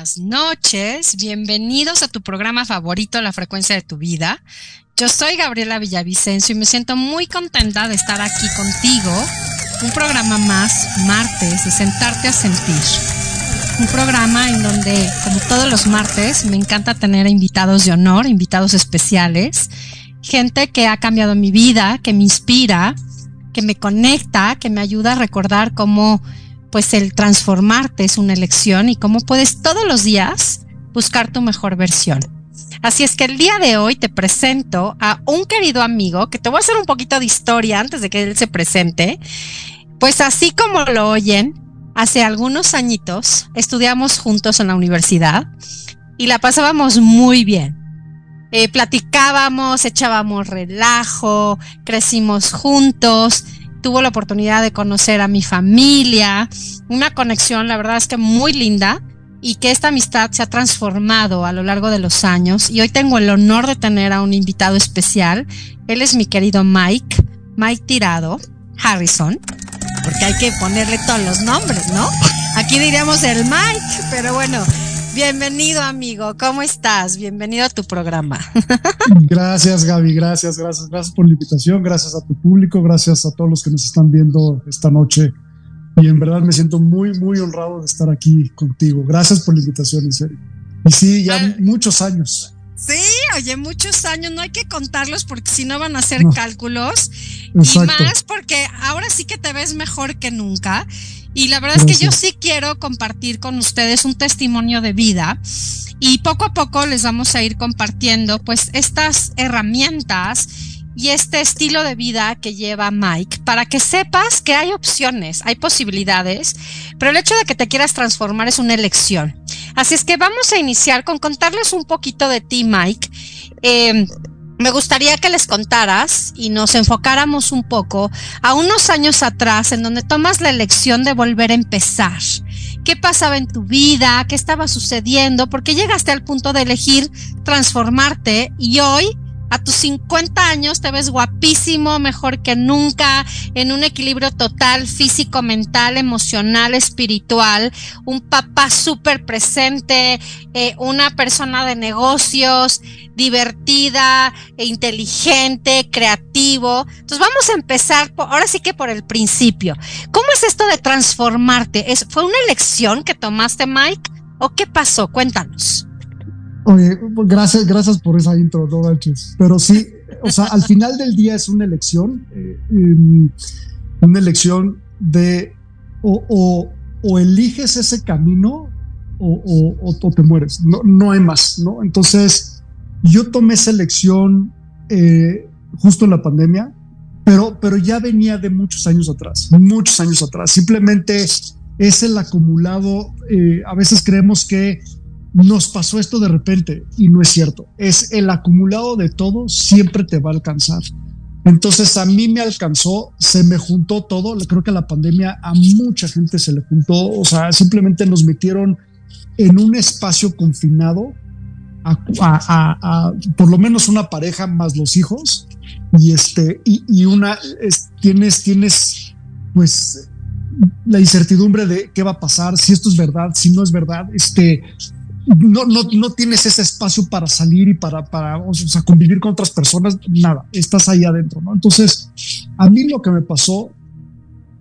Buenas noches. Bienvenidos a tu programa favorito, La Frecuencia de tu Vida. Yo soy Gabriela Villavicencio y me siento muy contenta de estar aquí contigo. Un programa más, martes, de sentarte a sentir. Un programa en donde, como todos los martes, me encanta tener invitados de honor, invitados especiales, gente que ha cambiado mi vida, que me inspira, que me conecta, que me ayuda a recordar cómo pues el transformarte es una elección y cómo puedes todos los días buscar tu mejor versión. Así es que el día de hoy te presento a un querido amigo que te voy a hacer un poquito de historia antes de que él se presente. Pues así como lo oyen, hace algunos añitos estudiamos juntos en la universidad y la pasábamos muy bien. Eh, platicábamos, echábamos relajo, crecimos juntos tuvo la oportunidad de conocer a mi familia, una conexión, la verdad es que muy linda y que esta amistad se ha transformado a lo largo de los años y hoy tengo el honor de tener a un invitado especial. Él es mi querido Mike, Mike Tirado, Harrison, porque hay que ponerle todos los nombres, ¿no? Aquí diríamos el Mike, pero bueno, Bienvenido, amigo. ¿Cómo estás? Bienvenido a tu programa. Gracias, Gaby. Gracias, gracias, gracias por la invitación. Gracias a tu público. Gracias a todos los que nos están viendo esta noche. Y en verdad me siento muy, muy honrado de estar aquí contigo. Gracias por la invitación, en serio. Y sí, ya muchos años. Sí, oye, muchos años, no hay que contarlos porque si no van a ser cálculos. Y más porque ahora sí que te ves mejor que nunca. Y la verdad es que yo sí quiero compartir con ustedes un testimonio de vida y poco a poco les vamos a ir compartiendo pues estas herramientas y este estilo de vida que lleva Mike para que sepas que hay opciones, hay posibilidades, pero el hecho de que te quieras transformar es una elección. Así es que vamos a iniciar con contarles un poquito de ti, Mike. Eh, me gustaría que les contaras y nos enfocáramos un poco a unos años atrás en donde tomas la elección de volver a empezar. ¿Qué pasaba en tu vida? ¿Qué estaba sucediendo? Porque llegaste al punto de elegir transformarte y hoy a tus 50 años te ves guapísimo, mejor que nunca, en un equilibrio total, físico, mental, emocional, espiritual, un papá súper presente, eh, una persona de negocios, divertida, e inteligente, creativo. Entonces vamos a empezar, ahora sí que por el principio. ¿Cómo es esto de transformarte? ¿Es, ¿Fue una elección que tomaste, Mike? ¿O qué pasó? Cuéntanos. Gracias, gracias por esa intro, no Pero sí, o sea, al final del día es una elección, eh, em, una elección de o, o, eliges ese camino o, o, te mueres, no, no hay más, ¿no? Entonces, yo tomé esa elección eh, justo en la pandemia, pero, pero ya venía de muchos años atrás, muchos años atrás. Simplemente es el acumulado, eh, a veces creemos que nos pasó esto de repente y no es cierto. Es el acumulado de todo, siempre te va a alcanzar. Entonces a mí me alcanzó, se me juntó todo. Creo que la pandemia a mucha gente se le juntó. O sea, simplemente nos metieron en un espacio confinado a, por lo menos una pareja más los hijos y este y, una tienes tienes pues la incertidumbre de qué va a pasar si esto es verdad si no es verdad este no, no, no tienes ese espacio para salir y para, para o sea, convivir con otras personas, nada, estás ahí adentro, ¿no? Entonces, a mí lo que me pasó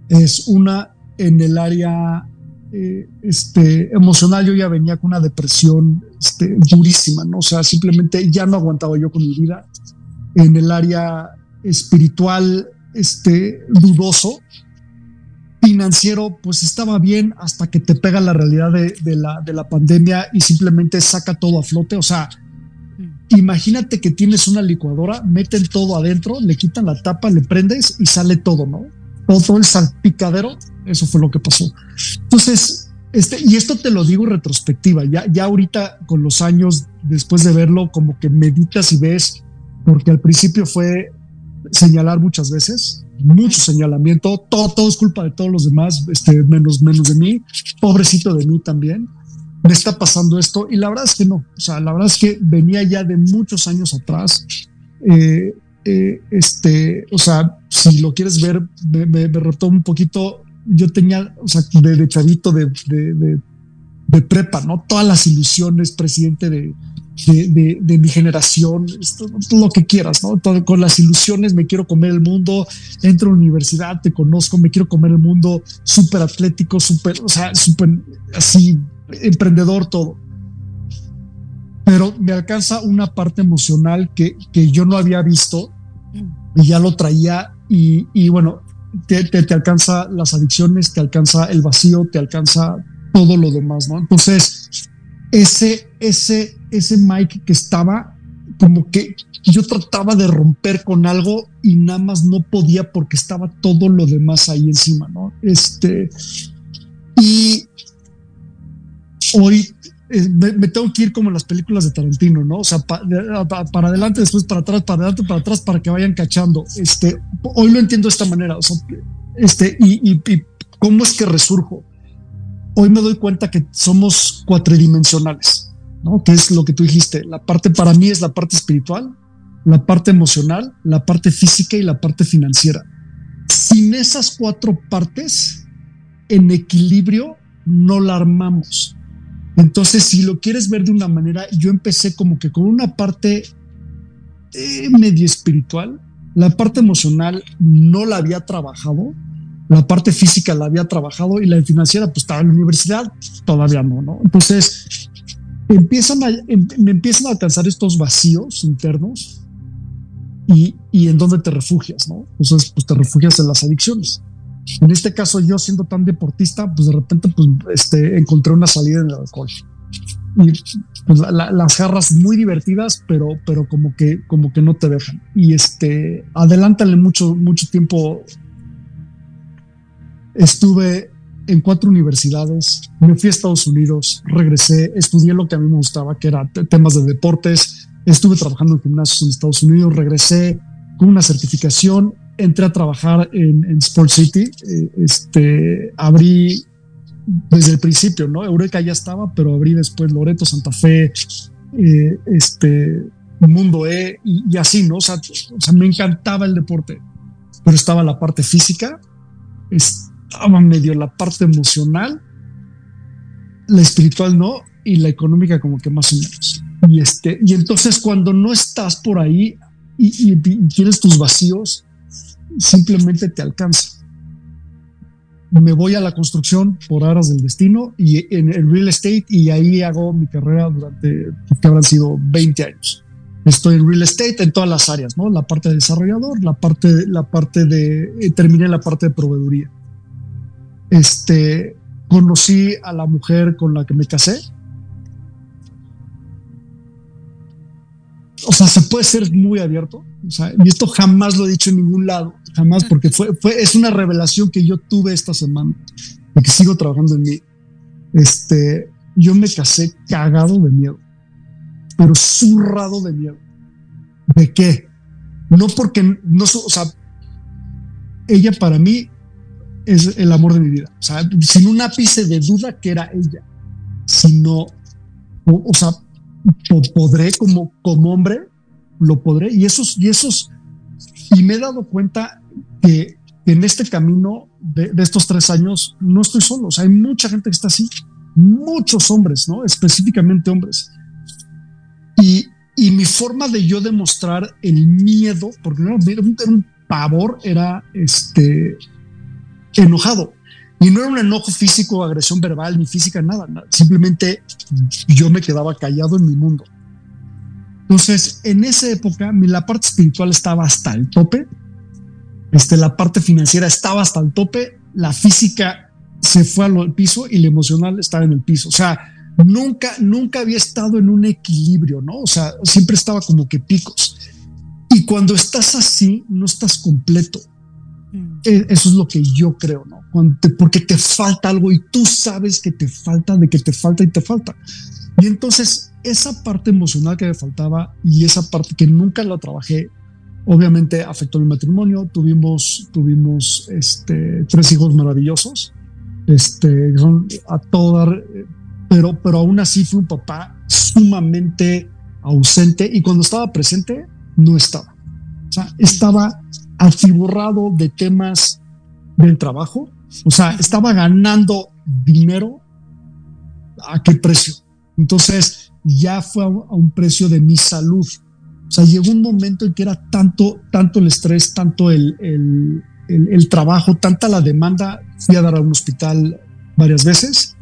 es una en el área eh, este, emocional, yo ya venía con una depresión este, durísima, ¿no? O sea, simplemente ya no aguantaba yo con mi vida. En el área espiritual, este, dudoso, financiero pues estaba bien hasta que te pega la realidad de, la, de la pandemia y simplemente saca todo a flote. O sea, mm. imagínate que tienes una licuadora, meten todo adentro, le quitan la tapa, le prendes y sale todo, ¿no? Todo, el salpicadero, eso fue lo que pasó. Entonces, este, y esto te lo digo retrospectiva, ya, ya ahorita con los años, después de verlo, como que meditas y ves, porque al principio fue señalar muchas veces, mucho señalamiento, todo, todo es culpa de todos los demás, este, menos, menos de mí, pobrecito de mí también, me está pasando esto y la verdad es que no, o sea, la verdad es que venía ya de muchos años atrás, eh, eh, este, o sea, si lo quieres ver, me, me, retomo un poquito, yo tenía, o sea, de, chavito, de, de, de prepa, ¿no? Todas las ilusiones, presidente de, de, mi generación, lo que quieras, con las ilusiones, me quiero comer el mundo, entro a la universidad, te conozco, me quiero comer el mundo, súper atlético, súper, o sea, súper así, emprendedor, todo. Pero me alcanza una parte emocional que, que yo no había visto y ya lo traía y, y bueno, te, te, te alcanza las adicciones, te alcanza el vacío, te alcanza todo lo demás, ¿no? Entonces, ese, ese, ese Mike que estaba como que yo trataba de romper con algo y nada más no podía porque estaba todo lo demás ahí encima, ¿no? Este, y hoy eh, me, tengo que ir como en las películas de Tarantino, ¿no? O sea, para adelante, después para atrás, para adelante, para atrás, para que vayan cachando. Este, hoy lo entiendo de esta manera, este, y, y, y cómo es que resurjo hoy me doy cuenta que somos cuatridimensionales, ¿no? Que es lo que tú dijiste. La parte para mí es la parte espiritual, la parte emocional, la parte física y la parte financiera. Sin esas cuatro partes en equilibrio, no la armamos. Entonces, si lo quieres ver de una manera, yo empecé como que con una parte eh, medio espiritual, la parte emocional no la había trabajado, la parte física la había trabajado y la financiera pues estaba en la universidad, todavía no, ¿no? Entonces empiezan a, em, me empiezan a alcanzar estos vacíos internos y, y en dónde te refugias, ¿no? Entonces pues te refugias en las adicciones. En este caso yo siendo tan deportista, pues de repente pues este, encontré una salida en el alcohol. Y pues, las jarras muy divertidas, pero, pero como que, como que no te dejan. Y este, adelántale mucho, mucho tiempo Estuve en cuatro universidades, me fui a Estados Unidos, regresé, estudié lo que a mí me gustaba, que era temas de deportes, estuve trabajando en gimnasios en Estados Unidos, regresé con una certificación, entré a trabajar en, Sport City, eh, este, abrí desde el principio, ¿no? Eureka ya estaba, pero abrí después Loreto, Santa Fe, eh, este, Mundo E y, así, ¿no? O sea, o sea, me encantaba el deporte, pero estaba la parte física, estaba medio la parte emocional, la espiritual no, y la económica como que más o menos. Y, este, y entonces cuando no estás por ahí y, tienes tus vacíos, simplemente te alcanza. Me voy a la construcción por aras del destino y en el real estate y ahí hago mi carrera durante, que habrán sido 20 años. Estoy en real estate en todas las áreas, ¿no? La parte de desarrollador, la parte, la parte de, eh, terminé la parte de proveeduría este, conocí a la mujer con la que me casé. O sea, se puede ser muy abierto. y esto jamás lo he dicho en ningún lado, jamás, porque fue, fue, es una revelación que yo tuve esta semana y que sigo trabajando en mí. Este, yo me casé cagado de miedo, pero zurrado de miedo. ¿De qué? No porque no, o sea, ella para mí es el amor de mi vida. O sea, sin un ápice de duda que era ella, sino, o, o sea, podré como, como hombre, lo podré. Y esos, y esos, y me he dado cuenta que en este camino de, de, estos tres años no estoy solo. O sea, hay mucha gente que está así, muchos hombres, ¿no? Específicamente hombres. Y, y mi forma de yo demostrar el miedo, porque no, era un pavor, era este, enojado. Y no era un enojo físico, agresión verbal, ni física, nada, Simplemente yo me quedaba callado en mi mundo. Entonces, en esa época, la parte espiritual estaba hasta el tope, este, la parte financiera estaba hasta el tope, la física se fue al piso y la emocional estaba en el piso. O sea, nunca, nunca había estado en un equilibrio, ¿no? O sea, siempre estaba como que picos. Y cuando estás así, no estás completo. Mm. E, eso es lo que yo creo, ¿no? porque te falta algo y tú sabes que te falta, de que te falta y te falta. Y entonces esa parte emocional que me faltaba y esa parte que nunca la trabajé, obviamente afectó mi matrimonio. Tuvimos, tuvimos este, tres hijos maravillosos, este, son a todo dar, pero, pero aún así fue un papá sumamente ausente y cuando estaba presente no estaba. O sea, estaba atiborrado de temas del trabajo. O sea, estaba ganando dinero ¿a qué precio? Entonces ya fue a un precio de mi salud. O sea, llegó un momento en que era tanto, tanto el estrés, tanto el, el, el, trabajo, tanta la demanda. Fui a dar a un hospital varias veces.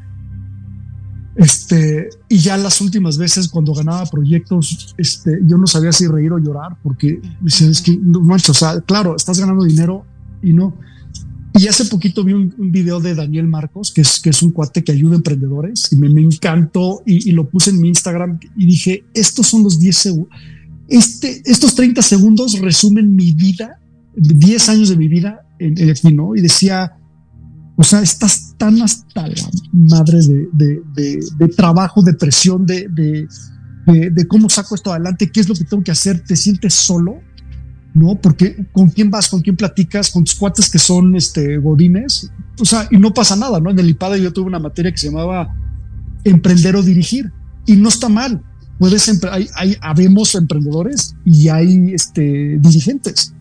Este, y ya las últimas veces cuando ganaba proyectos, este, yo no sabía si reír o llorar porque decía, es que no manches, o sea, claro, estás ganando dinero y no. Y hace poquito vi un, video de Daniel Marcos, que es, que es un cuate que ayuda a emprendedores y me, me encantó y, lo puse en mi Instagram y dije, estos son los 10 segundos, este, estos 30 segundos resumen mi vida, 10 años de mi vida en, en aquí, ¿no? Y decía, o sea, estás tan hasta la madre de, de, de, de trabajo, de presión, de, de, cómo saco esto adelante, qué es lo que tengo que hacer, te sientes solo, ¿no? Porque con quién vas, con quién platicas, con tus cuates que son este, godines, o sea, y no pasa nada, ¿no? En el IPADA yo tuve una materia que se llamaba emprender o dirigir, y no está mal. Puedes, hay, hay, habemos emprendedores y hay este, dirigentes,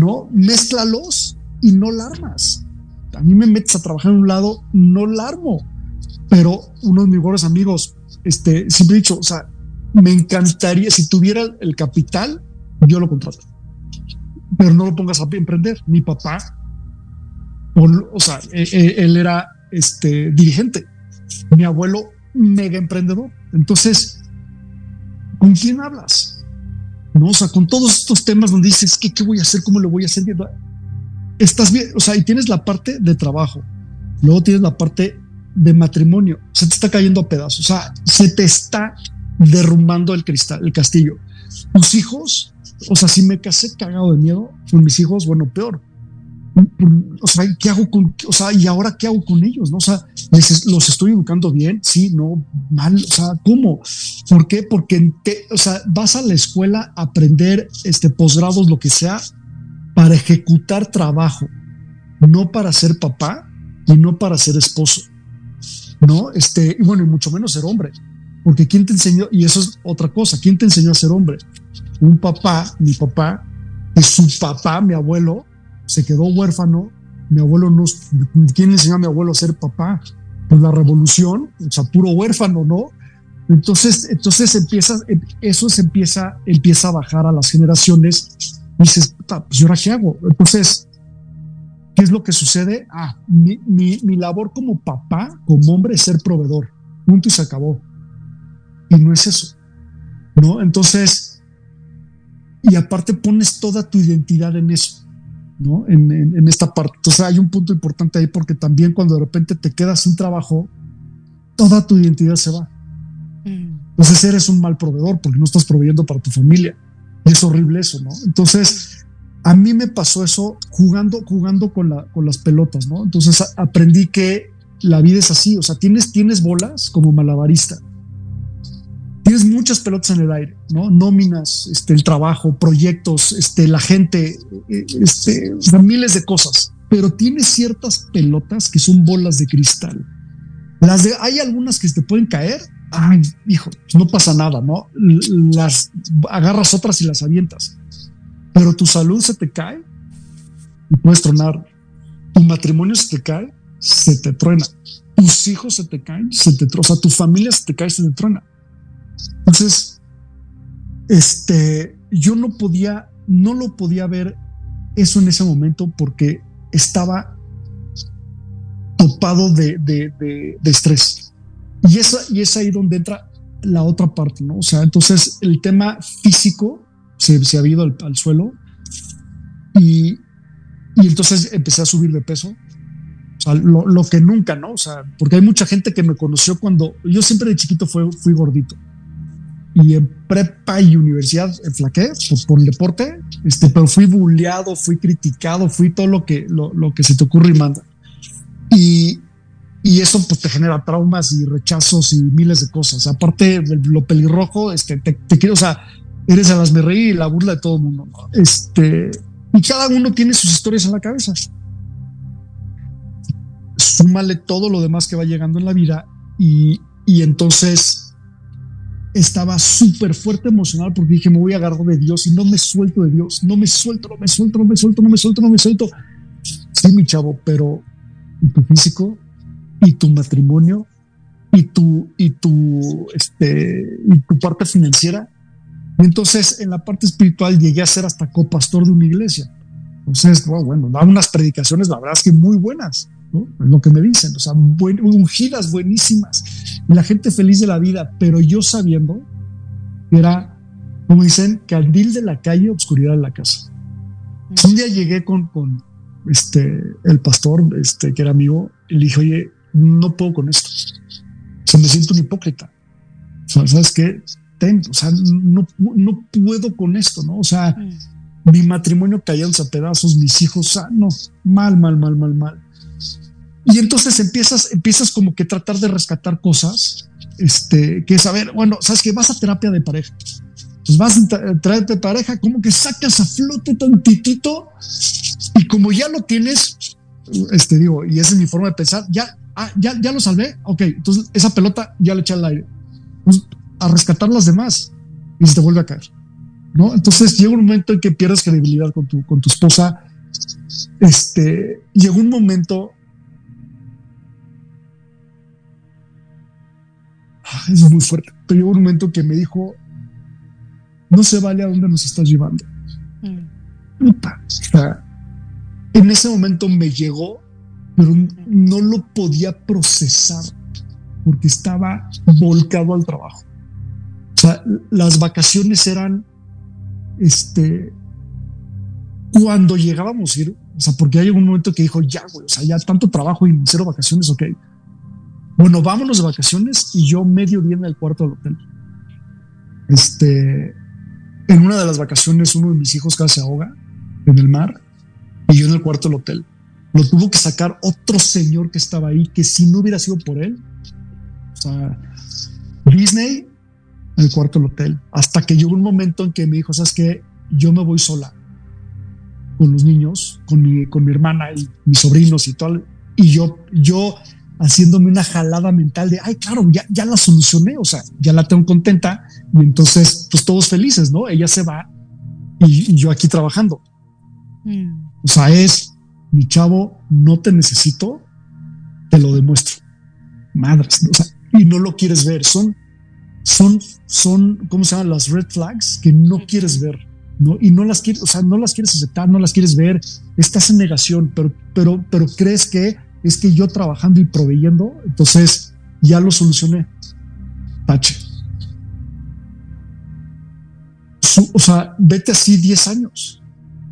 ¿no? Mézclalos y no la armas. A mí me metes a trabajar en un lado, no la armo. Pero uno de mis amigos, este, siempre he dicho, o sea, me encantaría, si tuviera el capital, yo lo contrato pero no lo pongas a emprender. Mi papá, o, sea, e, e, él era este dirigente, mi abuelo mega emprendedor. Entonces, ¿con quién hablas? No, o sea, con todos estos temas donde dices, ¿qué, qué voy a hacer? ¿Cómo lo voy a hacer? Estás bien, o sea, y tienes la parte de trabajo, luego tienes la parte de matrimonio, se te está cayendo a pedazos, o sea, se te está derrumbando el cristal, el castillo. Tus hijos o sea, si me casé cagado de miedo con mis hijos, bueno, peor. O sea, ¿qué hago con, o sea, y ahora qué hago con ellos? ¿No? O sea, los estoy educando bien, sí, no, mal, o sea, ¿cómo? ¿Por qué? Porque, o sea, vas a la escuela a aprender este posgrados, lo que sea, para ejecutar trabajo, no para ser papá y no para ser esposo, ¿no? Este, y bueno, y mucho menos ser hombre, porque ¿quién te enseñó? Y eso es otra cosa, ¿quién te enseñó a ser hombre? un papá, mi papá, y su papá, mi abuelo, se quedó huérfano. Mi abuelo no, ¿quién le enseñó a mi abuelo a ser papá? Pues la revolución, o sea, puro huérfano, ¿no? Entonces, entonces empieza, eso se empieza, empieza a bajar a las generaciones y dices, pues yo ahora qué hago? Entonces, ¿qué es lo que sucede? Ah, mi, mi, mi labor como papá, como hombre, es ser proveedor. Punto y se acabó. Y no es eso, ¿no? Entonces, y aparte pones toda tu identidad en eso, ¿no? En, esta parte. Entonces hay un punto importante ahí porque también cuando de repente te quedas sin trabajo, toda tu identidad se va. Mm. Entonces eres un mal proveedor porque no estás proveyendo para tu familia. Y es horrible eso, ¿no? Entonces, a mí me pasó eso jugando, jugando con, la, con las pelotas, ¿no? Entonces aprendí que la vida es así, o sea, tienes, tienes bolas como malabarista tienes muchas pelotas en el aire, ¿no? Nóminas, este, el trabajo, proyectos, este, la gente, eh, este, miles de cosas, pero tienes ciertas pelotas que son bolas de cristal. Las de, hay algunas que te pueden caer, ay, hijo, no pasa nada, ¿no? Las agarras otras y las avientas, pero tu salud se te cae y puedes tronar. Tu matrimonio se te cae, se te truena. Tus hijos se te caen, se te truena. O sea, tu familia se te cae, se te truena entonces, este, yo no podía, no lo podía ver eso en ese momento porque estaba topado de, de, estrés. Y, esa, y es ahí donde entra la otra parte, ¿no? O sea, entonces el tema físico se, se ha ido al, suelo y, y entonces empecé a subir de peso. O sea, lo, lo, que nunca, ¿no? O sea, porque hay mucha gente que me conoció cuando yo siempre de chiquito fui, fui gordito y en prepa y universidad flaqué por, el deporte, este, pero fui bulleado, fui criticado, fui todo lo que, lo, que se te ocurre y manda. Y, y eso pues te genera traumas y rechazos y miles de cosas. Aparte de lo pelirrojo, este, te, quiero, o sea, eres a las me reí y la burla de todo el mundo. Este, y cada uno tiene sus historias en la cabeza. Súmale todo lo demás que va llegando en la vida y, y entonces estaba súper fuerte emocional porque dije, me voy a agarrar de Dios y no me suelto de Dios, no me suelto, no me suelto, no me suelto, no me suelto, no me suelto. Sí, mi chavo, pero tu físico y tu matrimonio y tu, y tu, este, y tu parte financiera. entonces en la parte espiritual llegué a ser hasta copastor de una iglesia. Entonces, bueno, da unas predicaciones, la verdad es que muy buenas, ¿no? Es lo que me dicen, o sea, ungidas, buenísimas, la gente feliz de la vida, pero yo sabiendo que era, como dicen, candil de la calle, obscuridad de la casa. Un día llegué con, con este, el pastor, este, que era amigo, y le dije, oye, no puedo con esto. O sea, me siento un hipócrita. O sea, ¿sabes qué? Ten, o sea, no, no puedo con esto, ¿no? O sea, mi matrimonio cayéndose a pedazos, mis hijos sanos, mal, mal, mal, mal, mal. Y entonces empiezas, empiezas como que tratar de rescatar cosas, este, que es, a ver, bueno, sabes que vas a terapia de pareja. Pues vas a de pareja, como que sacas a flote tantitito y como ya lo tienes, este digo, y esa es mi forma de pensar, ya, ah, ya, ya lo salvé, ok, entonces esa pelota ya le eché al aire. Pues, a rescatar las demás y se te vuelve a caer. ¿no? Entonces llega un momento en que pierdes credibilidad con tu, con tu esposa. Este, llegó un momento. Ah, es muy fuerte, pero llegó un momento que me dijo: No se vale a dónde nos estás llevando. Mm. en ese momento me llegó, pero no lo podía procesar porque estaba volcado al trabajo. O sea, las vacaciones eran este, cuando llegábamos a ir, o sea, porque hay un momento que dijo, ya, güey, o sea, ya tanto trabajo y cero vacaciones, ok. Bueno, vámonos de vacaciones y yo medio día en el cuarto del hotel. Este, en una de las vacaciones, uno de mis hijos casi se ahoga en el mar y yo en el cuarto del hotel. Lo tuvo que sacar otro señor que estaba ahí, que si no hubiera sido por él, o sea, Disney el cuarto del hotel, hasta que llegó un momento en que me dijo, sabes que yo me voy sola con los niños, con mi, con mi hermana y mis sobrinos y todo, y yo, yo haciéndome una jalada mental de, ay, claro, ya, ya la solucioné, o sea, ya la tengo contenta, y entonces, pues todos felices, ¿no? Ella se va y, yo aquí trabajando. Mm. O sea, es, mi chavo, no te necesito, te lo demuestro. Madres, o sea, y no lo quieres ver, son son, son, ¿cómo se llaman? Las red flags que no quieres ver, ¿no? Y no las quieres, o sea, no las quieres aceptar, no las quieres ver, estás en negación, pero, pero, pero crees que es que yo trabajando y proveyendo, entonces ya lo solucioné. Tache. o sea, vete así 10 años,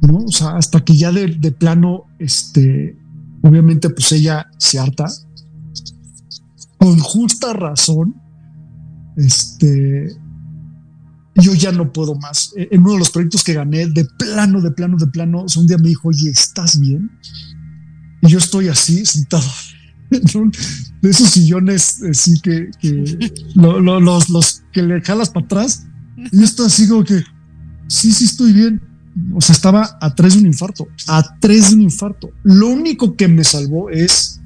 ¿no? O sea, hasta que ya de, de plano, este, obviamente, pues ella se harta, con justa razón, este, yo ya no puedo más. E, en uno de los proyectos que gané, de plano, de plano, de plano, un día me dijo, oye, ¿estás bien? Y yo estoy así, sentado de esos sillones así que, los, los que le jalas para atrás. Y yo estoy así como que, sí, sí estoy bien. O sea, estaba a tres de un infarto, a tres de un infarto. Lo único que me salvó es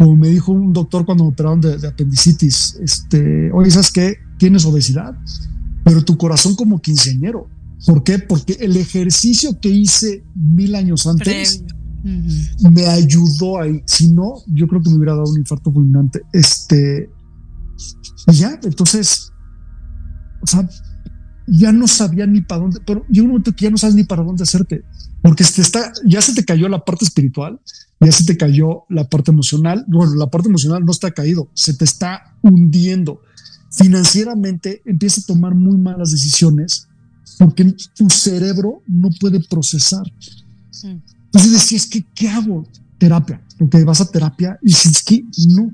como me dijo un doctor cuando me operaron de, apendicitis, este, oye, ¿sabes qué? Tienes obesidad, pero tu corazón como quinceañero. ¿Por qué? Porque el ejercicio que hice mil años antes me ayudó ahí. Si no, yo creo que me hubiera dado un infarto fulminante. Este, y ya, entonces, o sea, ya no sabía ni para dónde, pero llega un momento que ya no sabes ni para dónde hacerte, porque te está, ya se te cayó la parte espiritual, ya se te cayó la parte emocional. Bueno, la parte emocional no está caído, se te está hundiendo. Financieramente empieza a tomar muy malas decisiones porque tu cerebro no puede procesar. Entonces decías que, ¿qué hago? Terapia. Porque vas a terapia y dices que no.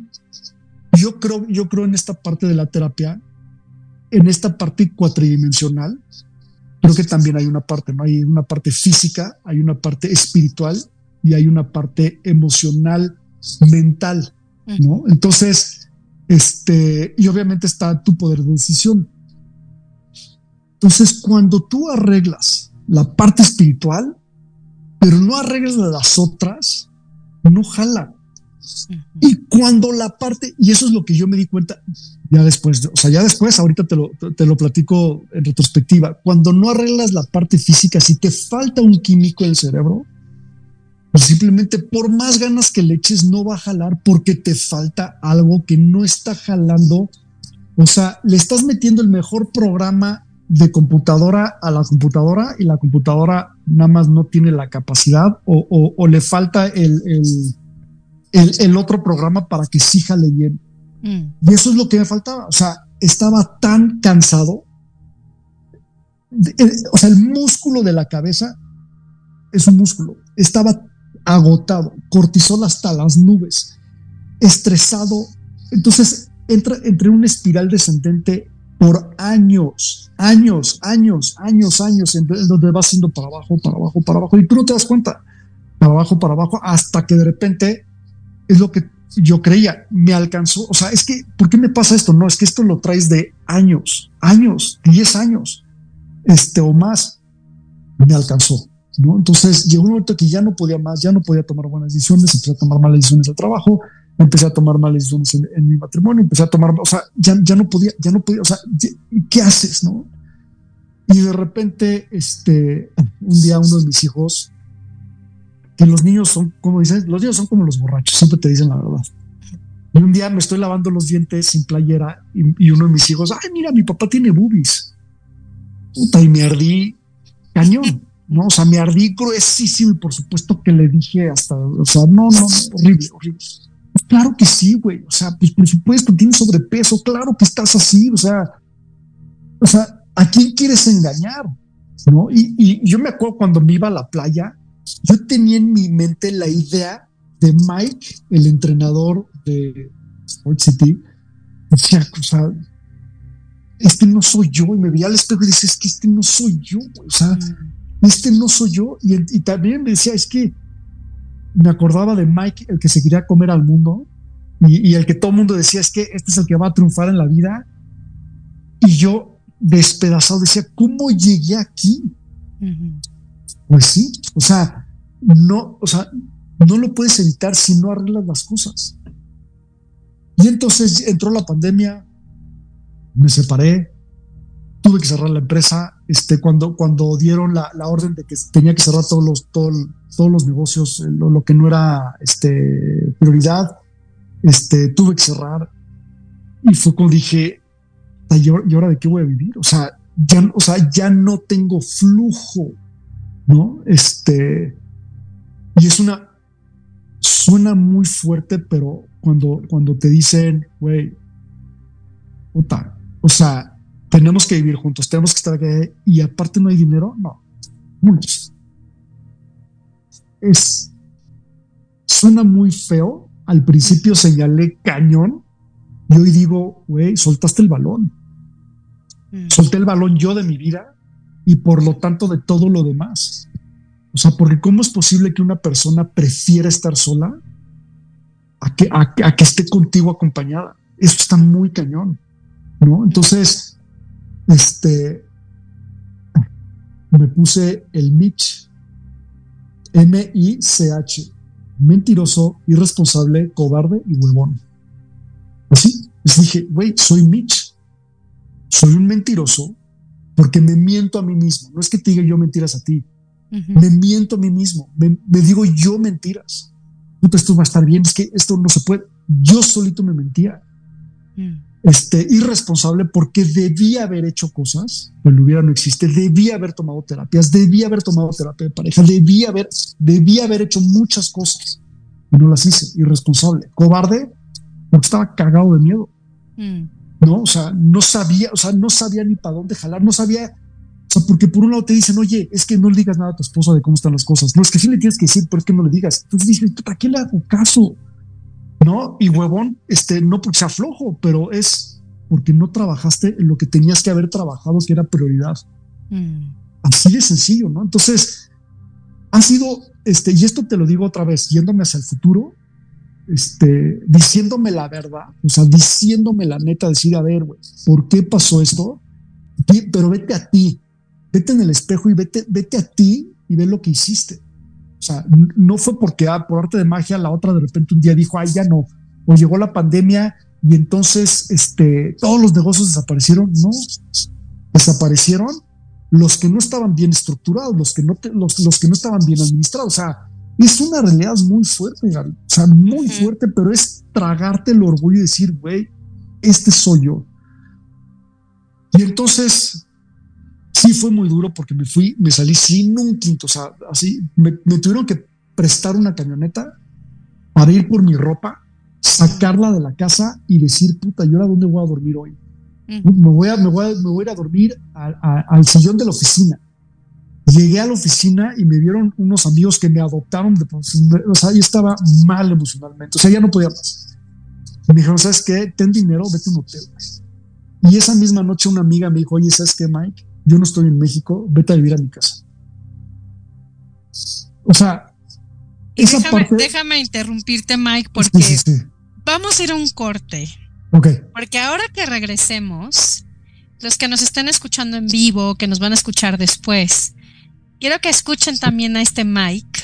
Yo creo, yo creo en esta parte de la terapia, en esta parte cuatridimensional, creo que también hay una parte, ¿no? Hay una parte física, hay una parte espiritual y hay una parte emocional, mental, ¿no? Entonces, este, y obviamente está tu poder de decisión. Entonces, cuando tú arreglas la parte espiritual, pero no arreglas las otras, no jala. Y cuando la parte, y eso es lo que yo me di cuenta ya después, o sea, ya después, ahorita te lo, te lo platico en retrospectiva, cuando no arreglas la parte física, si te falta un químico en el cerebro, pues simplemente por más ganas que le eches no va a jalar porque te falta algo que no está jalando. O sea, le estás metiendo el mejor programa de computadora a la computadora y la computadora nada más no tiene la capacidad o, le falta el, el, otro programa para que sí jale bien. Mm. Y eso es lo que me faltaba. O sea, estaba tan cansado. o sea, el músculo de la cabeza es un músculo. Estaba agotado, cortisol hasta las nubes, estresado. Entonces entra entre una espiral descendente por años, años, años, años, años, en donde va siendo para abajo, para abajo, para abajo, y tú no te das cuenta, para abajo, para abajo, hasta que de repente es lo que yo creía, me alcanzó, o sea, es que, ¿por qué me pasa esto? No, es que esto lo traes de años, años, 10 años, este o más, me alcanzó, ¿no? Entonces llegó un momento que ya no podía más, ya no podía tomar buenas decisiones, empecé a tomar malas decisiones de trabajo, empecé a tomar malas decisiones en, mi matrimonio, empecé a tomar, o sea, ya, ya no podía, ya no podía, o sea, ¿qué haces, no? Y de repente, este, un día uno de mis hijos, que los niños son, como dicen, los niños son como los borrachos, siempre te dicen la verdad. Y un día me estoy lavando los dientes sin playera y, uno de mis hijos, ay, mira, mi papá tiene boobies. Puta, y me ardí cañón, ¿no? O sea, me ardí gruesísimo y por supuesto que le dije hasta, o sea, no, no, horrible, horrible. Claro que sí, güey. O sea, pues por supuesto, tienes sobrepeso, claro que estás así, o sea, o sea, ¿a quién quieres engañar? ¿No? Y, yo me acuerdo cuando me iba a la playa, yo tenía en mi mente la idea de Mike, el entrenador de Sport City. Decía, o sea, este no soy yo. Y me veía al espejo y decía, es que este no soy yo. O sea, mm. este no soy yo. Y, y también me decía, es que me acordaba de Mike, el que se quería comer al mundo, y, el que todo el mundo decía es que este es el que va a triunfar en la vida. Y yo, despedazado, decía, ¿cómo llegué aquí? Pues sí, o sea, no, o sea, no lo puedes evitar si no arreglas las cosas. Y entonces entró la pandemia, me separé, tuve que cerrar la empresa. Este, cuando, cuando dieron la, orden de que tenía que cerrar todos los, todos los negocios, eh, lo, que no era este, prioridad, este, tuve que cerrar. Y fue cuando dije, ¿y ahora de qué voy a vivir? O sea, ya, o sea, ya no tengo flujo, ¿no? Este, y es una, suena muy fuerte, pero cuando, cuando te dicen, güey, puta, o sea, tenemos que vivir juntos, tenemos que estar aquí y aparte no hay dinero, no. Es, suena muy feo. Al principio señalé cañón y hoy digo, güey, soltaste el balón. Mm. Solté el balón yo de mi vida y por lo tanto de todo lo demás. O sea, porque ¿cómo es posible que una persona prefiera estar sola a que, a que esté contigo acompañada? Eso está muy cañón, ¿no? Entonces, este, me puse el Mitch, M-I-C-H, mentiroso, irresponsable, cobarde y huevón. Así, les dije, güey, soy Mitch, soy un mentiroso porque me miento a mí mismo. No es que te diga yo mentiras a ti, me miento a mí mismo, me, digo yo mentiras. esto va a estar bien, es que esto no se puede. Yo solito me mentía. Mm este, irresponsable porque debía haber hecho cosas, pero hubiera no existe, debía haber tomado terapias, debía haber tomado terapia de pareja, debía haber, debía haber hecho muchas cosas y no las hice, irresponsable, cobarde, porque estaba cagado de miedo. Mm. No, o sea, no sabía, o sea, no sabía ni para dónde jalar, no sabía, o sea, porque por un lado te dicen, oye, es que no le digas nada a tu esposa de cómo están las cosas. No, es que sí le tienes que decir, pero es que no le digas. Entonces dije, ¿para qué le hago caso? ¿no? Y huevón, este, no porque sea flojo, pero es porque no trabajaste en lo que tenías que haber trabajado, que era prioridad. Mm. Así de sencillo, ¿no? Entonces, ha sido, este, y esto te lo digo otra vez, yéndome hacia el futuro, este, diciéndome la verdad, o sea, diciéndome la neta, decir, a ver, güey, ¿por qué pasó esto? Pero vete a ti, vete en el espejo y vete, vete a ti y ve lo que hiciste. O sea, no fue porque ah, por arte de magia la otra de repente un día dijo, ay, ya no, o llegó la pandemia y entonces este, todos los negocios desaparecieron. No, desaparecieron los que no estaban bien estructurados, los que no, los, los que no estaban bien administrados. O sea, es una realidad muy fuerte, o sea, muy fuerte, pero es tragarte el orgullo y decir, güey, este soy yo. Y entonces, sí fue muy duro porque me fui, me salí sin un quinto, o sea, así, me, tuvieron que prestar una camioneta para ir por mi ropa, sacarla de la casa y decir, puta, ¿y ahora dónde voy a dormir hoy? Me, voy a, me, voy a, me voy a ir a dormir al sillón de la oficina. Llegué a la oficina y me vieron unos amigos que me adoptaron, de, o sea, yo estaba mal emocionalmente, o sea, ya no podía más. me dijeron, ¿sabes qué? Ten dinero, vete a un hotel. Y esa misma noche una amiga me dijo, oye, ¿sabes qué, Mike? Yo no estoy en México, vete a vivir a mi casa. O sea, esa déjame, parte... déjame interrumpirte, Mike, porque vamos a ir a un corte. Ok. Porque ahora que regresemos, los que nos estén escuchando en vivo, que nos van a escuchar después, quiero que escuchen también a este Mike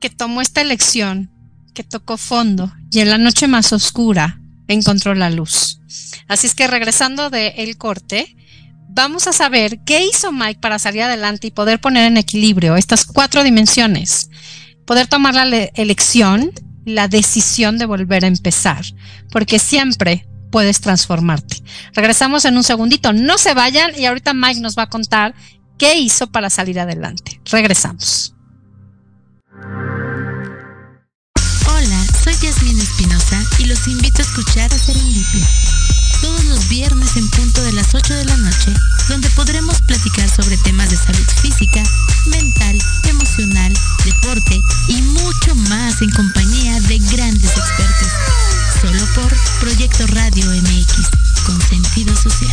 que tomó esta elección, que tocó fondo y en la noche más oscura encontró la luz. Así es que regresando de el corte, vamos a saber qué hizo Mike para salir adelante y poder poner en equilibrio estas cuatro dimensiones. Poder tomar la elección, la decisión de volver a empezar, porque siempre puedes transformarte. Regresamos en un segundito, no se vayan y ahorita Mike nos va a contar qué hizo para salir adelante. Regresamos. Hola, soy Yasmin Espinosa y los invito a escuchar a Serendipia. Todos los viernes en punto de las 8 de la noche, donde podremos platicar sobre temas de salud física, mental, emocional, deporte y mucho más en compañía de grandes expertos. Solo por Proyecto Radio MX, con sentido social.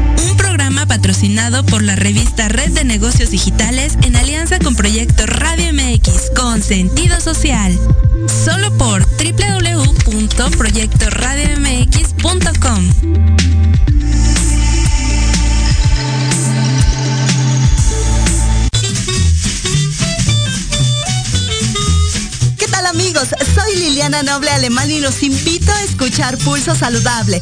Patrocinado por la revista Red de Negocios Digitales en alianza con Proyecto Radio MX con sentido social. Solo por www.proyectoradiomx.com. ¿Qué tal amigos? Soy Liliana Noble Alemán y los invito a escuchar Pulso Saludable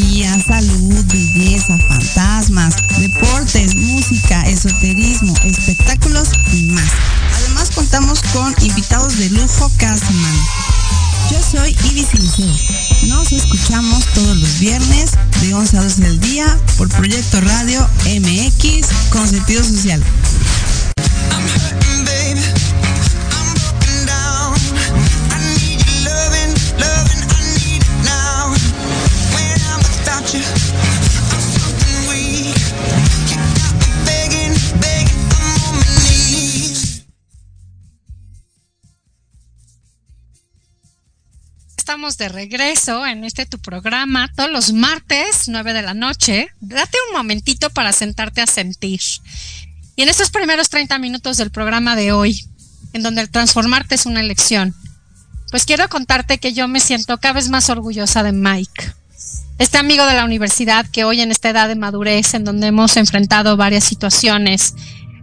Salud, belleza, fantasmas, deportes, música, esoterismo, espectáculos y más. Además contamos con invitados de lujo cada semana. Yo soy Ibis Liceo. Nos escuchamos todos los viernes de 11 a 12 del día por Proyecto Radio MX con sentido social. Estamos de regreso en este tu programa todos los martes, 9 de la noche. Date un momentito para sentarte a sentir. Y en estos primeros 30 minutos del programa de hoy, en donde el transformarte es una elección, pues quiero contarte que yo me siento cada vez más orgullosa de Mike. Este amigo de la universidad que hoy en esta edad de madurez, en donde hemos enfrentado varias situaciones,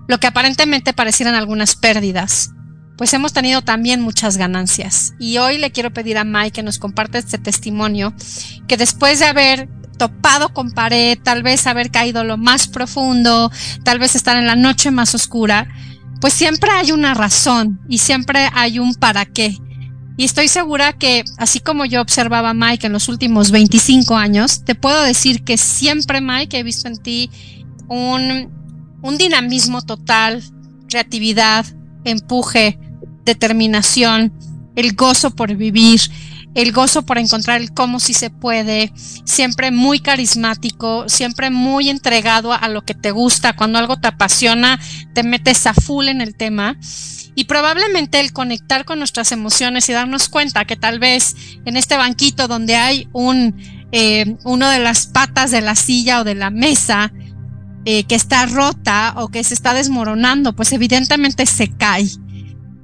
lo que aparentemente parecieran algunas pérdidas, pues hemos tenido también muchas ganancias. Y hoy le quiero pedir a Mike que nos comparte este testimonio, que después de haber topado con pared, tal vez haber caído lo más profundo, tal vez estar en la noche más oscura, pues siempre hay una razón y siempre hay un para qué. Y estoy segura que, así como yo observaba a Mike en los últimos 25 años, te puedo decir que siempre, Mike, he visto en ti un, un dinamismo total, creatividad, empuje, determinación, el gozo por vivir, el gozo por encontrar el cómo si se puede, siempre muy carismático, siempre muy entregado a lo que te gusta, cuando algo te apasiona, te metes a full en el tema. Y probablemente el conectar con nuestras emociones y darnos cuenta que tal vez en este banquito donde hay un, eh, uno de las patas de la silla o de la mesa eh, que está rota o que se está desmoronando, pues evidentemente se cae.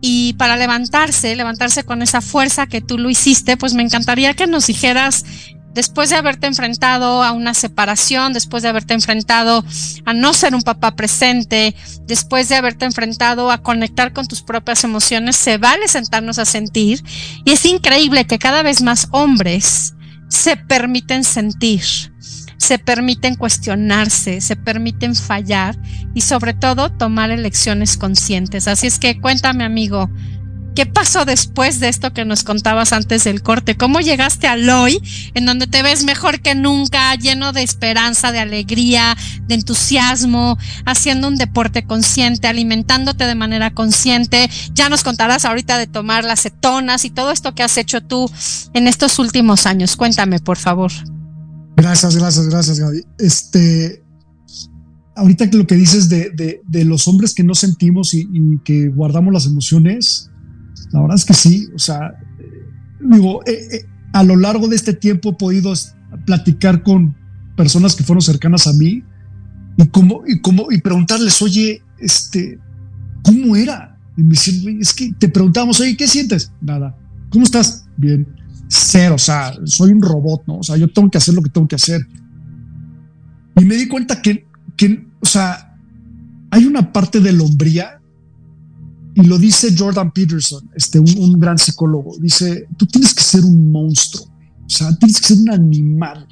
Y para levantarse, levantarse con esa fuerza que tú lo hiciste, pues me encantaría que nos dijeras, después de haberte enfrentado a una separación, después de haberte enfrentado a no ser un papá presente, después de haberte enfrentado a conectar con tus propias emociones, se vale sentarnos a sentir. Y es increíble que cada vez más hombres se permiten sentir se permiten cuestionarse, se permiten fallar y sobre todo tomar elecciones conscientes. Así es que cuéntame amigo, ¿qué pasó después de esto que nos contabas antes del corte? ¿Cómo llegaste a hoy en donde te ves mejor que nunca, lleno de esperanza, de alegría, de entusiasmo, haciendo un deporte consciente, alimentándote de manera consciente? Ya nos contarás ahorita de tomar las cetonas y todo esto que has hecho tú en estos últimos años. Cuéntame, por favor. Gracias, gracias, gracias, Gaby. Este, ahorita lo que dices de, los hombres que no sentimos y, que guardamos las emociones, la verdad es que sí. O sea, digo, eh, eh, a lo largo de este tiempo he podido platicar con personas que fueron cercanas a mí y como y como y preguntarles, oye, este, ¿cómo era? Y me dicen, es que te preguntamos, oye, ¿qué sientes? Nada. ¿Cómo estás? Bien ser, o sea, soy un robot, ¿no? O sea, yo tengo que hacer lo que tengo que hacer. Y me di cuenta que, que o sea, hay una parte de la hombría, y lo dice Jordan Peterson, este, un, gran psicólogo, dice, tú tienes que ser un monstruo, o sea, tienes que ser un animal,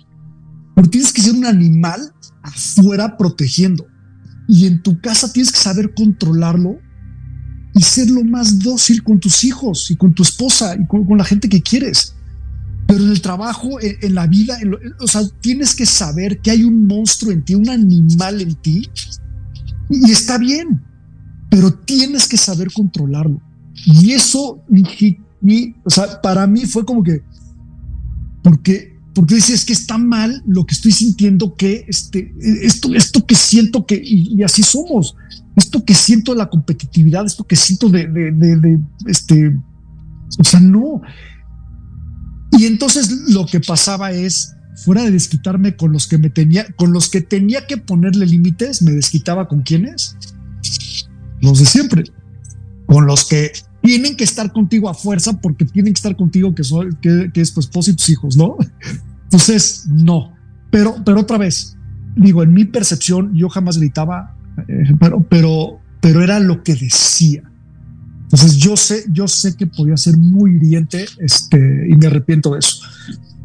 pero tienes que ser un animal afuera protegiendo. Y en tu casa tienes que saber controlarlo y ser lo más dócil con tus hijos y con tu esposa y con la gente que quieres. Pero en el trabajo, en, la vida, o sea, tienes que saber que hay un monstruo en ti, un animal en ti, y está bien, pero tienes que saber controlarlo. Y eso, o sea, para mí fue como que, porque, porque es que está mal lo que estoy sintiendo, que este, esto, esto que siento que, y, así somos, esto que siento de la competitividad, esto que siento de, de este, o sea, no, y entonces lo que pasaba es, fuera de desquitarme con los que me tenía, con los que tenía que ponerle límites, me desquitaba con quienes? Los de siempre. Con los que tienen que estar contigo a fuerza porque tienen que estar contigo que, soy, que, es tu esposo y tus hijos, ¿no? Entonces, no. Pero, pero otra vez, digo, en mi percepción, yo jamás gritaba, eh, pero, pero, pero era lo que decía. Entonces yo sé, yo sé que podía ser muy hiriente este, y me arrepiento de eso.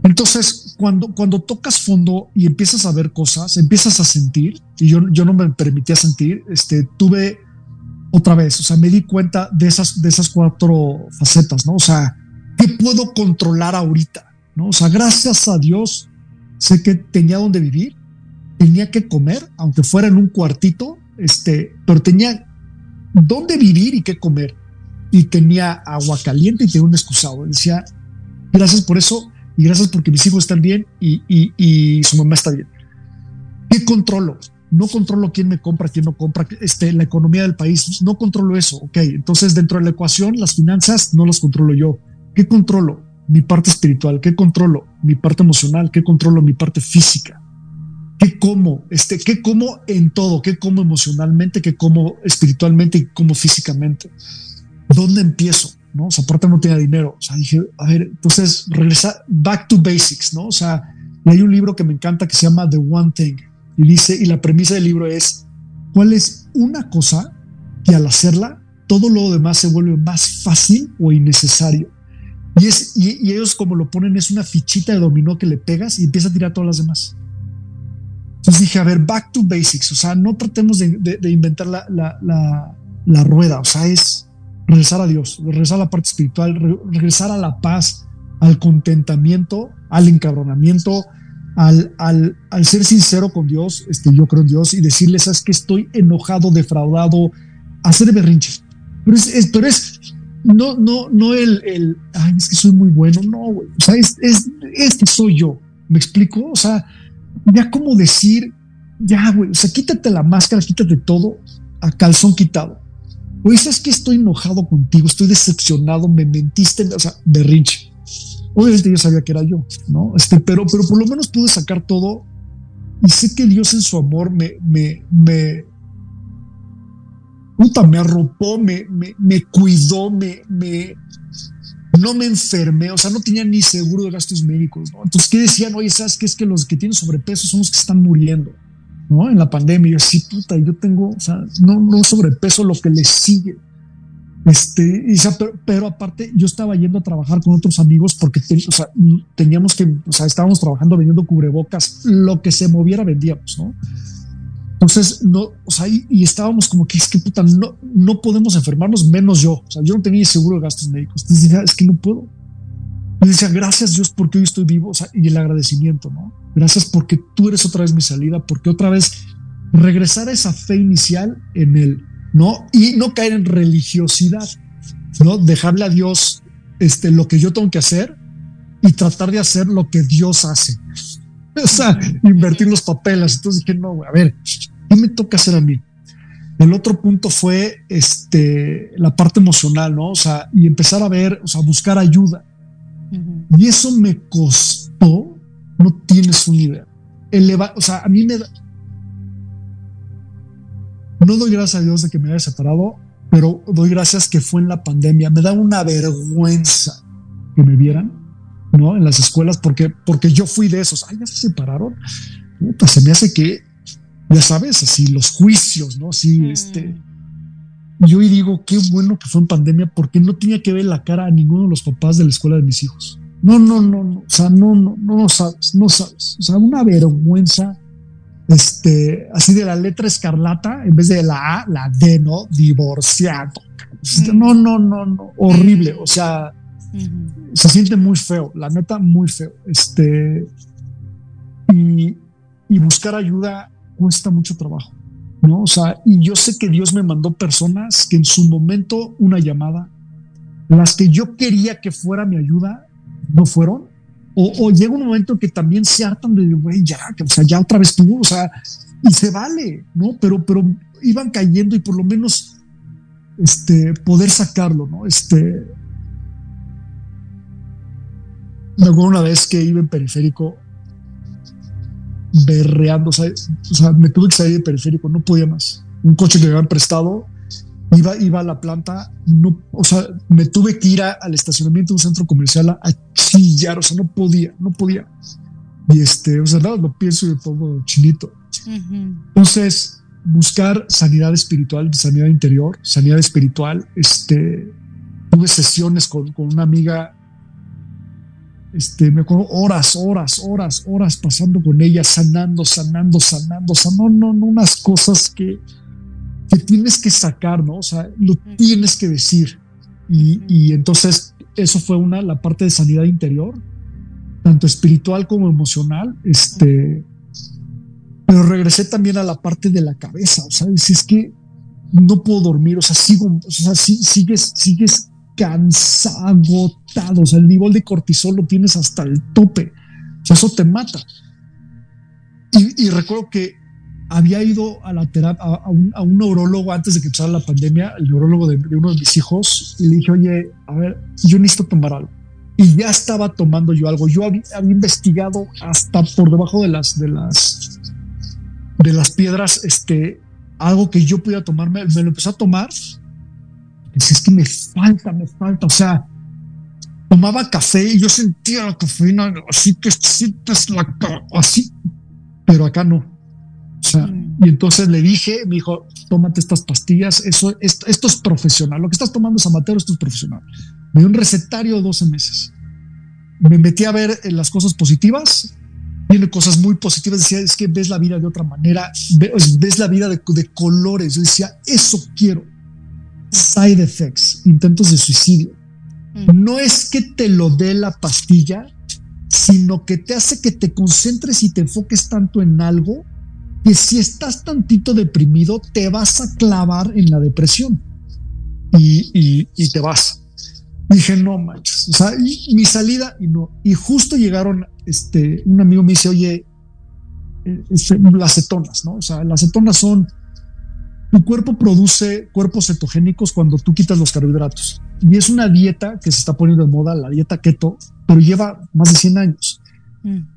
Entonces, cuando, cuando tocas fondo y empiezas a ver cosas, empiezas a sentir, y yo, yo no me permitía sentir, este, tuve otra vez, o sea, me di cuenta de esas, de esas cuatro facetas, ¿no? O sea, ¿qué puedo controlar ahorita? ¿No? O sea, gracias a Dios, sé que tenía donde vivir, tenía que comer, aunque fuera en un cuartito, este, pero tenía dónde vivir y qué comer y tenía agua caliente y tenía un excusado. Decía, gracias por eso y gracias porque mis hijos están bien y, y, su mamá está bien. ¿Qué controlo? No controlo quién me compra, quién no compra, este, la economía del país, no controlo eso. Ok, entonces dentro de la ecuación, las finanzas no las controlo yo. ¿Qué controlo? Mi parte espiritual. ¿Qué controlo? Mi parte emocional. ¿Qué controlo? Mi parte física. ¿Qué como? Este, ¿Qué como en todo? ¿Qué como emocionalmente? ¿Qué como espiritualmente y como físicamente? ¿dónde empiezo? ¿No? O sea, aparte no tenía dinero. O sea, dije, a ver, entonces regresa back to basics, ¿no? O sea, hay un libro que me encanta que se llama The One Thing y dice, y la premisa del libro es, ¿cuál es una cosa que al hacerla todo lo demás se vuelve más fácil o innecesario? Y, es, y, ellos como lo ponen es una fichita de dominó que le pegas y empieza a tirar todas las demás. Entonces dije, a ver, back to basics, o sea, no tratemos de, inventar la, la, la, rueda, o sea, es regresar a Dios, regresar a la parte espiritual, regresar a la paz, al contentamiento, al encabronamiento, al, al, al, ser sincero con Dios, este, yo creo en Dios, y decirle, sabes que estoy enojado, defraudado, hacer berrinches. Pero es, pero es no, no, no el, el, ay, es que soy muy bueno, no, güey. O sea, es, es, este soy yo. ¿Me explico? O sea, ya como decir, ya, güey, o sea, quítate la máscara, quítate todo a calzón quitado. Oye, ¿sabes que estoy enojado contigo? Estoy decepcionado, me mentiste, o sea, berrinche. Obviamente yo sabía que era yo, ¿no? Este, pero, pero por lo menos pude sacar todo y sé que Dios en su amor me, me, me, puta, me arropó, me, me, me cuidó, me, me, no me enfermé, o sea, no tenía ni seguro de gastos médicos, ¿no? Entonces, ¿qué decían? Oye, ¿sabes qué? Es que los que tienen sobrepeso son los que están muriendo, ¿no? En la pandemia. Yo, sí, puta, yo tengo, o sea, no, no sobrepeso, lo que les sigue. Este, y, pero, aparte, yo estaba yendo a trabajar con otros amigos porque o sea, teníamos que, o sea, estábamos trabajando vendiendo cubrebocas, lo que se moviera vendíamos, ¿no? Entonces, no, o sea, y, estábamos como que es que puta, no, no podemos enfermarnos menos yo. O sea, yo no tenía seguro de gastos médicos. Entonces dije, es que no puedo. Y decía, gracias Dios porque hoy estoy vivo. O sea, y el agradecimiento, ¿no? Gracias porque tú eres otra vez mi salida, porque otra vez regresar a esa fe inicial en Él, ¿no? Y no caer en religiosidad, ¿no? Dejarle a Dios este, lo que yo tengo que hacer y tratar de hacer lo que Dios hace. o sea, invertir los papeles. Entonces dije, no, a ver, ¿qué me toca hacer a mí? El otro punto fue este, la parte emocional, ¿no? O sea, y empezar a ver, o sea, buscar ayuda. Y eso me costó, no tienes una idea. Eleva, o sea, a mí me. No doy gracias a Dios de que me haya separado, pero doy gracias que fue en la pandemia. Me da una vergüenza que me vieran ¿no? En las escuelas, porque, porque yo fui de esos, ay, ya se separaron. Puta, se me hace que, ya sabes, así los juicios, ¿no? Sí, mm. este. Yo y digo, qué bueno que fue en pandemia porque no tenía que ver la cara a ninguno de los papás de la escuela de mis hijos. No, no, no, no, o sea, no, no, no sabes, no sabes. O sea, una vergüenza, este, así de la letra escarlata, en vez de la A, la D, ¿no? Divorciado. No, no, no, no, horrible. O sea, se siente muy feo, la neta, muy feo. Este, y, y, buscar ayuda cuesta mucho trabajo, ¿no? O sea, y yo sé que Dios me mandó personas que en su momento una llamada, las que yo quería que fuera mi ayuda, no fueron. O, llega un momento que también se hartan de, güey, ya, o sea, ya otra vez tú, o sea, y se vale, ¿no? Pero, pero iban cayendo y por lo menos, este, poder sacarlo, ¿no? Este, me acuerdo una vez que iba en periférico berreando, o sea, me tuve que salir de periférico, no podía más. Un coche que me habían prestado, iba, iba a la planta, no, o sea, me tuve que ir al estacionamiento de un centro comercial a, chillar, o sea, no podía, no podía. Y este, o sea, nada, lo pienso y me pongo chinito. Entonces, buscar sanidad espiritual, sanidad interior, sanidad espiritual, este, tuve sesiones con, con una amiga este, me acuerdo horas, horas, horas, horas pasando con ella, sanando, sanando, sanando, sanando, no, no, unas cosas que, que tienes que sacar, ¿no? O sea, lo tienes que decir. Y, y, entonces eso fue una, la parte de sanidad interior, tanto espiritual como emocional, este, pero regresé también a la parte de la cabeza, o sea, si es que no puedo dormir, o sea, sigo, o sea, sigues, sigues cansado, agotado. O sea, el nivel de cortisol lo tienes hasta el tope. O sea, eso te mata. Y, recuerdo que había ido a la terapia, a, un, a, un, neurólogo antes de que empezara la pandemia, el neurólogo de, uno de mis hijos, y le dije, oye, a ver, yo necesito tomar algo. Y ya estaba tomando yo algo. Yo había, investigado hasta por debajo de las, de las, de las piedras, este, algo que yo pudiera tomarme. Me lo empecé a tomar es que me falta, me falta. O sea, tomaba café y yo sentía la cafeína así que sientes la así, pero acá no. O sea, mm. y entonces le dije, me dijo, tómate estas pastillas, eso, esto, esto, es profesional, lo que estás tomando es amateur, esto es profesional. Me dio un recetario de 12 meses. Me metí a ver las cosas positivas tiene cosas muy positivas. Decía, es que ves la vida de otra manera, ves, la vida de, colores. Yo decía, eso quiero. Side effects, intentos de suicidio. Mm. No es que te lo dé la pastilla, sino que te hace que te concentres y te enfoques tanto en algo que si estás tantito deprimido, te vas a clavar en la depresión y, y te vas. Dije, no manches. O sea, mi salida y no. Y justo llegaron, este, un amigo me dice, oye, eh, este, las cetonas, ¿no? O sea, las cetonas son, tu cuerpo produce cuerpos cetogénicos cuando tú quitas los carbohidratos. Y es una dieta que se está poniendo de moda, la dieta keto, pero lleva más de 100 años.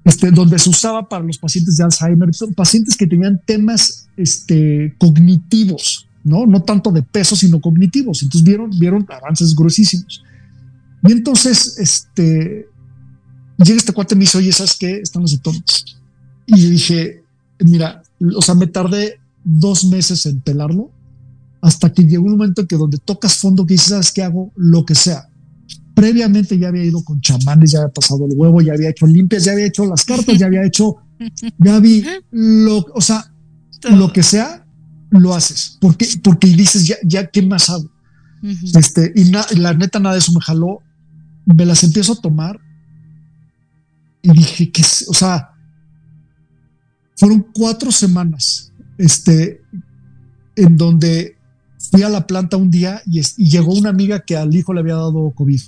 Este, donde se usaba para los pacientes de Alzheimer, son pacientes que tenían temas este, cognitivos, ¿no? No tanto de peso, sino cognitivos. Entonces vieron, vieron avances gruesísimos. Y entonces, este, llega este cuate y me dice, oye, ¿sabes qué? Están los cetonas. Y dije, mira, o sea, me tardé dos meses en pelarlo hasta que llegó un momento en que donde tocas fondo que dices, ¿sabes qué hago? Lo que sea. Previamente ya había ido con chamanes, ya había pasado el huevo, ya había hecho limpias, ya había hecho las cartas, ya había hecho, ya vi lo, o sea, lo que sea, lo haces. Porque, porque dices, ya, ya, ¿qué más hago? Este, y la neta, nada de eso me jaló me las empiezo a tomar y dije que, o sea, fueron cuatro semanas, este, en donde fui a la planta un día y, llegó una amiga que al hijo le había dado COVID.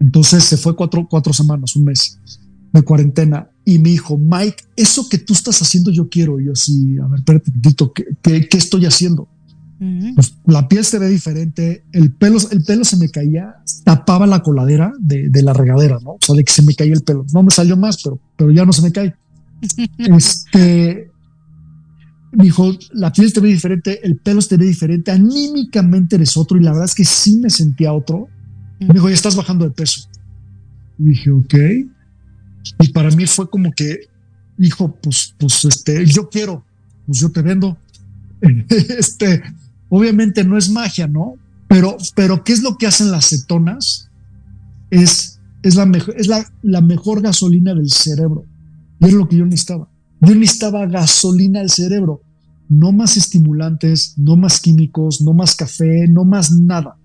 Entonces se fue cuatro, cuatro semanas, un mes de cuarentena. Y me dijo, Mike, eso que tú estás haciendo yo quiero. Y yo así, a ver, espérate ¿qué, qué estoy haciendo? Pues, la piel se ve diferente, el pelo, el pelo se me caía, tapaba la coladera de, la regadera, ¿no? O sea, de que se me caía el pelo. No me salió más, pero, pero ya no se me cae. este, dijo, la piel te ve diferente, el pelo te ve diferente, anímicamente eres otro, y la verdad es que sí me sentía otro. Me dijo, ya estás bajando de peso. Y dije, ok. Y para mí fue como que, dijo, pues, pues, este, yo quiero, pues yo te vendo. este, Obviamente no es magia, ¿no? Pero, pero ¿qué es lo que hacen las cetonas? Es, es, la, mejor, es la, la mejor gasolina del cerebro. Y es lo que yo necesitaba. Yo necesitaba gasolina del cerebro. No más estimulantes, no más químicos, no más café, no más nada.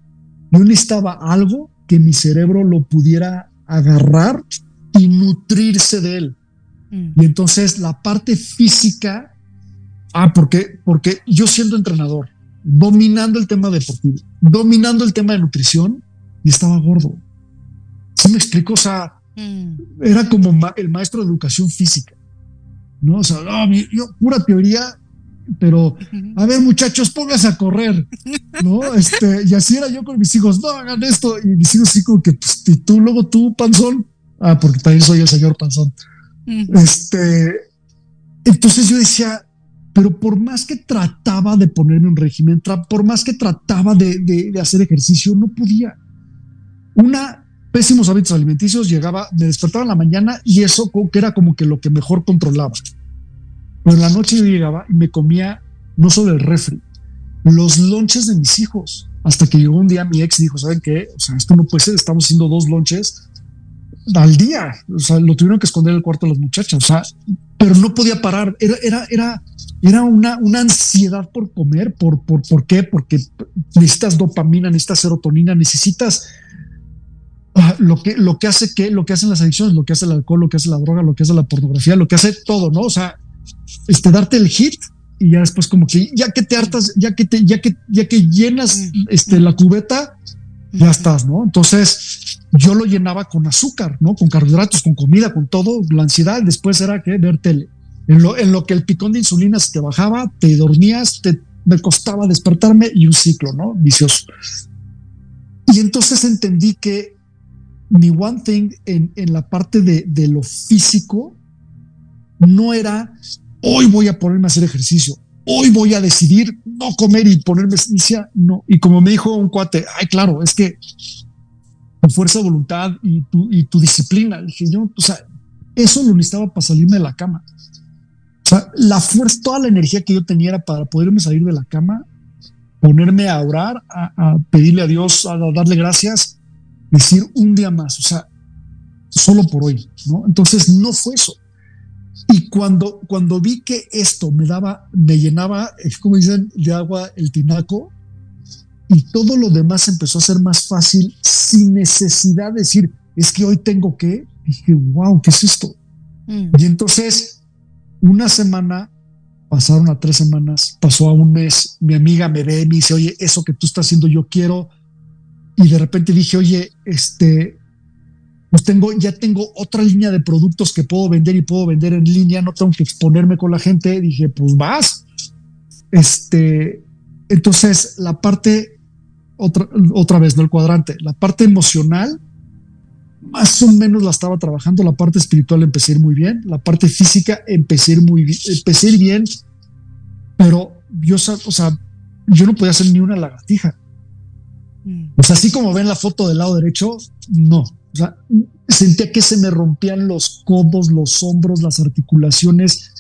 Yo necesitaba algo que mi cerebro lo pudiera agarrar y nutrirse de él. Mm. Y entonces la parte física, ah, porque, porque yo siendo entrenador, dominando el tema deportivo, dominando el tema de nutrición y estaba gordo. ¿Sí me explico? O sea, mm. era como el maestro de educación física, ¿no? O sea, yo pura teoría, pero a ver, muchachos, pónganse a correr, ¿no? Este, y así era yo con mis hijos, no hagan esto. Y mis hijos, sí, como que, pues, y tú, luego tú, panzón. Ah, porque también soy el señor panzón. Este, entonces yo decía, pero por más que trataba de ponerme un régimen, por más que trataba de, hacer ejercicio, no podía. Una, pésimos hábitos alimenticios, llegaba, me despertaba en la mañana y eso que era como que lo que mejor controlaba. Pero la noche yo llegaba y me comía no solo el refri, los lonches de mis hijos. Hasta que llegó un día mi ex dijo, ¿saben qué? O sea, esto no puede ser, estamos haciendo dos lonches al día. O sea, lo tuvieron que esconder en el cuarto de las muchachas. O sea, pero no podía parar. Era, era, era, era una, una ansiedad por comer. ¿Por, por, ¿Por qué? Porque necesitas dopamina, necesitas serotonina, necesitas ah, lo, que, lo que hace que, lo que hacen las adicciones, lo que hace el alcohol, lo que hace la droga, lo que hace la pornografía, lo que hace todo, ¿no? O sea, este, darte el hit y ya después como que ya que te hartas, ya que te, ya que, ya que llenas este, la cubeta, ya estás, ¿no? Entonces, yo lo llenaba con azúcar, ¿no? Con carbohidratos, con comida, con todo. La ansiedad después era que ver tele. En lo, en lo que el picón de insulina se te bajaba, te dormías, te, me costaba despertarme y un ciclo, ¿no? Vicioso. Y entonces entendí que mi one thing en, en la parte de, de lo físico no era hoy voy a ponerme a hacer ejercicio, hoy voy a decidir no comer y ponerme no. Y como me dijo un cuate, ay, claro, es que tu fuerza de voluntad y tu, y tu disciplina. Dije yo, o sea, eso lo necesitaba para salirme de la cama. O sea, la fuerza, toda la energía que yo tenía era para poderme salir de la cama, ponerme a orar, a, pedirle a Dios, a, darle gracias, decir un día más, o sea, solo por hoy, ¿no? Entonces no fue eso. Y cuando, cuando vi que esto me daba, me llenaba, es como dicen, de agua el tinaco, y todo lo demás empezó a ser más fácil sin necesidad de decir, es que hoy tengo que, dije, wow, ¿qué es esto? Mm. Y entonces, una semana, pasaron a tres semanas, pasó a un mes, mi amiga me ve y me dice, oye, eso que tú estás haciendo, yo quiero. Y de repente dije, oye, este, pues tengo, ya tengo otra línea de productos que puedo vender y puedo vender en línea, no tengo que exponerme con la gente. Dije, pues vas. Este, entonces la parte, otra, otra vez, no el cuadrante, la parte emocional, más o menos la estaba trabajando, la parte espiritual empecé a ir muy bien, la parte física empecé a ir muy bien, empecé a ir bien, pero yo, o sea, yo no podía hacer ni una lagartija. O sea, así como ven la foto del lado derecho, no. O sea, sentía que se me rompían los codos, los hombros, las articulaciones.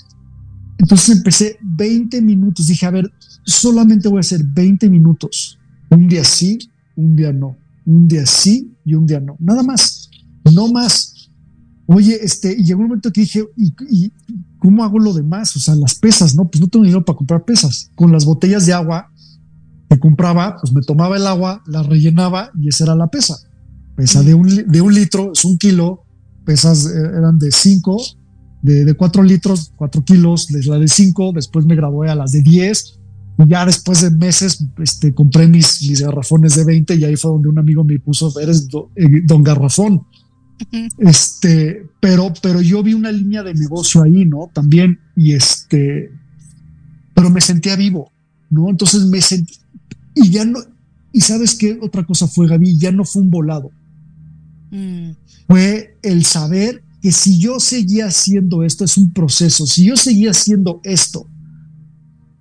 Entonces empecé 20 minutos. Dije, a ver, solamente voy a hacer 20 minutos. Un día sí, un día no. Un día sí y un día no. Nada más. No más. Oye, este, y llegó un momento que dije, ¿y, cómo hago lo demás? O sea, las pesas, ¿no? Pues no tengo dinero para comprar pesas. Con las botellas de agua que compraba, pues me tomaba el agua, la rellenaba y esa era la pesa pesa de un, de un litro, es un kilo, pesas eh, eran de 5, de, de 4 litros, 4 kilos, la de 5, después me gradué a las de 10, y ya después de meses este, compré mis, mis garrafones de 20 y ahí fue donde un amigo me puso, eres eh, don garrafón. Este, pero, pero yo vi una línea de negocio ahí, ¿no? También, y este, pero me sentía vivo, ¿no? Entonces me sentí, y ya no, y sabes qué otra cosa fue, Gaby, ya no fue un volado. Mm. Fue el saber que si yo seguía haciendo esto, es un proceso, si yo seguía haciendo esto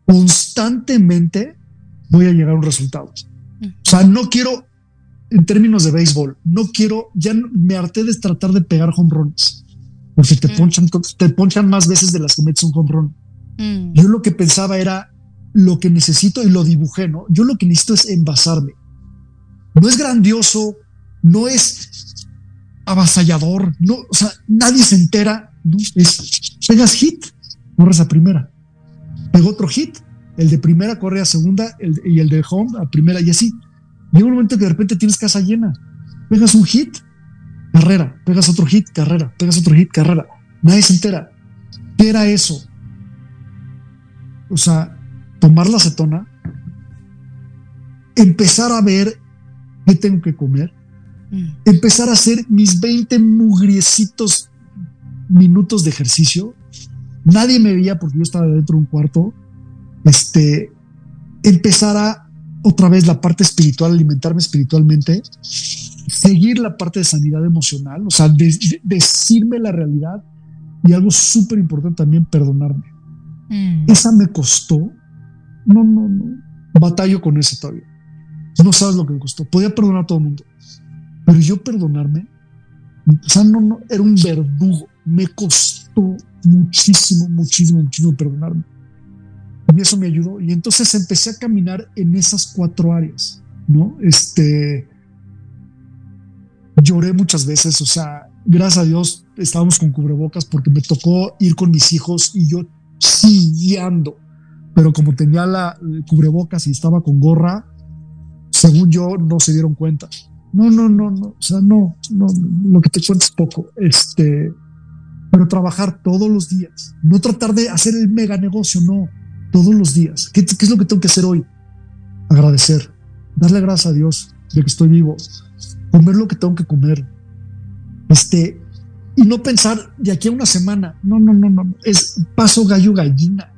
constantemente, voy a llegar a un resultado. Mm. O sea, no quiero, en términos de béisbol, no quiero, ya me harté de tratar de pegar home runs, porque te, mm. ponchan, te ponchan más veces de las que metes un home run. Yo lo que pensaba era lo que necesito y lo dibujé, ¿no? Yo lo que necesito es envasarme. No es grandioso, no es avasallador, no, o sea, nadie se entera, ¿no? Es, pegas hit, corres a primera, pego otro hit, el de primera corre a segunda y el de home a primera y así. Llega un momento que de repente tienes casa llena, pegas un hit, carrera, pegas otro hit, carrera, pegas otro hit, carrera, nadie se entera. ¿Qué era eso? O sea, tomar la acetona, empezar a ver qué tengo que comer. Empezar a hacer mis 20 mugriecitos minutos de ejercicio. Nadie me veía porque yo estaba dentro de un cuarto. Este, empezar a otra vez la parte espiritual, alimentarme espiritualmente, seguir la parte de sanidad emocional, o sea, decirme la realidad y algo súper importante también, perdonarme. Mm. Esa me costó. No, no, no. Batallo con eso todavía. No sabes lo que me costó. Podía perdonar a todo el mundo. Pero yo perdonarme, o sea, no, no, era un verdugo. Me costó muchísimo, muchísimo, muchísimo perdonarme. Y eso me ayudó. Y entonces empecé a caminar en esas cuatro áreas, ¿no? Este, lloré muchas veces, o sea, gracias a Dios estábamos con cubrebocas porque me tocó ir con mis hijos y yo siguiendo. Pero como tenía la cubrebocas y estaba con gorra, según yo, no se dieron cuenta. No, no, no, no, o sea, no, no, lo que te cuento es poco, este, pero trabajar todos los días, no tratar de hacer el mega negocio, no, todos los días. ¿Qué, qué es lo que tengo que hacer hoy? Agradecer, darle gracias a Dios de que estoy vivo, comer lo que tengo que comer, este, y no pensar de aquí a una semana, no, no, no, no, es paso gallo gallina.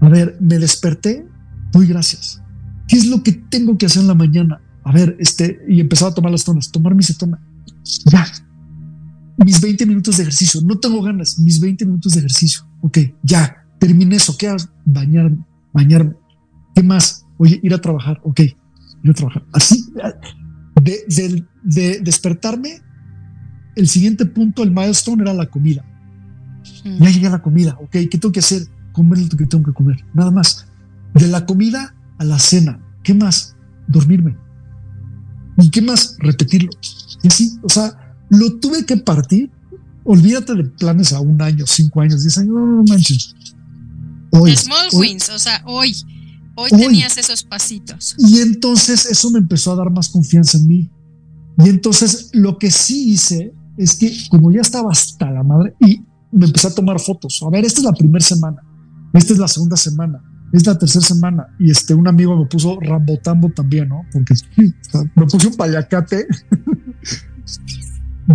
A ver, me desperté, doy gracias. ¿Qué es lo que tengo que hacer en la mañana? A ver, este, y empezaba a tomar las tonas, tomar mi cetona. Ya, mis 20 minutos de ejercicio, no tengo ganas, mis 20 minutos de ejercicio. Ok, ya, terminé eso, ¿qué hago? Bañarme, bañarme. ¿Qué más? Oye, ir a trabajar, ok, ir a trabajar. Así, de, de, despertarme, el siguiente punto, el milestone era la comida. Mm. Ya llegué a la comida, ok, ¿qué tengo que hacer? Comer lo que tengo que comer, nada más. De la comida a la cena, ¿qué más? Dormirme. ¿Y qué más? Repetirlo. Y así, o sea, lo tuve que partir olvídate de planes a un año, cinco años, diez años, no, no manches. Hoy, Small wins, o sea, hoy, hoy, tenías esos pasitos. Y entonces eso me empezó a dar más confianza en mí. Y entonces lo que sí hice es que como ya estaba hasta la madre y me empecé a tomar fotos. A ver, esta es la primera semana, esta es la segunda semana, es la tercera semana. Y este, un amigo me puso Rambotambo también, ¿no? Porque me puse un payacate.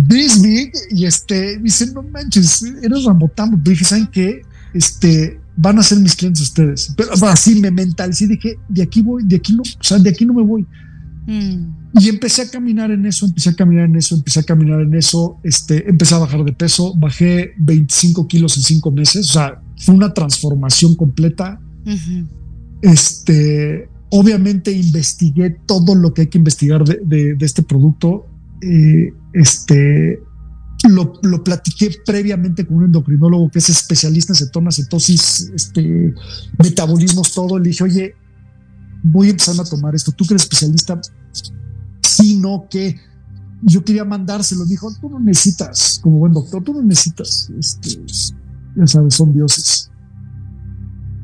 This big, y este, dice, no manches, eres Rambotambo. Pero dije, ¿saben qué? Este, van a ser mis clientes ustedes. Pero así me mentalicé, dije, de aquí voy, de aquí no, o sea, de aquí no me voy. Mm. Y empecé a caminar en eso, empecé a caminar en eso, empecé a caminar en eso, este, empecé a bajar de peso, bajé 25 kilos en cinco meses, o sea, fue una transformación completa. Este, obviamente investigué todo lo que hay que investigar de, este producto. Eh, este, lo, platiqué previamente con un endocrinólogo que es especialista en cetonas, cetosis, este, metabolismos, todo. Le dije, oye, voy a empezar a tomar esto. Tú que eres especialista, sino que yo quería mandárselo. Dijo, tú no necesitas, como buen doctor, tú no necesitas, este, ya sabes, son dioses.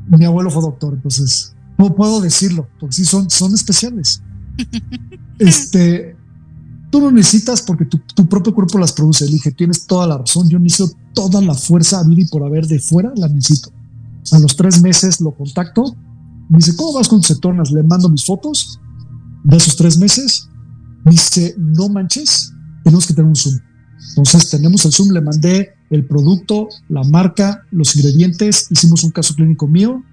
Mi abuelo fue doctor, entonces no puedo decirlo, porque sí son, son especiales. este, tú no necesitas porque tu, tu, propio cuerpo las produce. Le dije, tienes toda la razón, yo necesito toda la fuerza a vida y por haber de fuera, la necesito. A los tres meses lo contacto, me dice, ¿cómo vas con tus cetonas? Le mando mis fotos de esos tres meses dice, no manches, tenemos que tener un Zoom. Entonces tenemos el Zoom, le mandé el producto, la marca, los ingredientes, hicimos un caso clínico mío.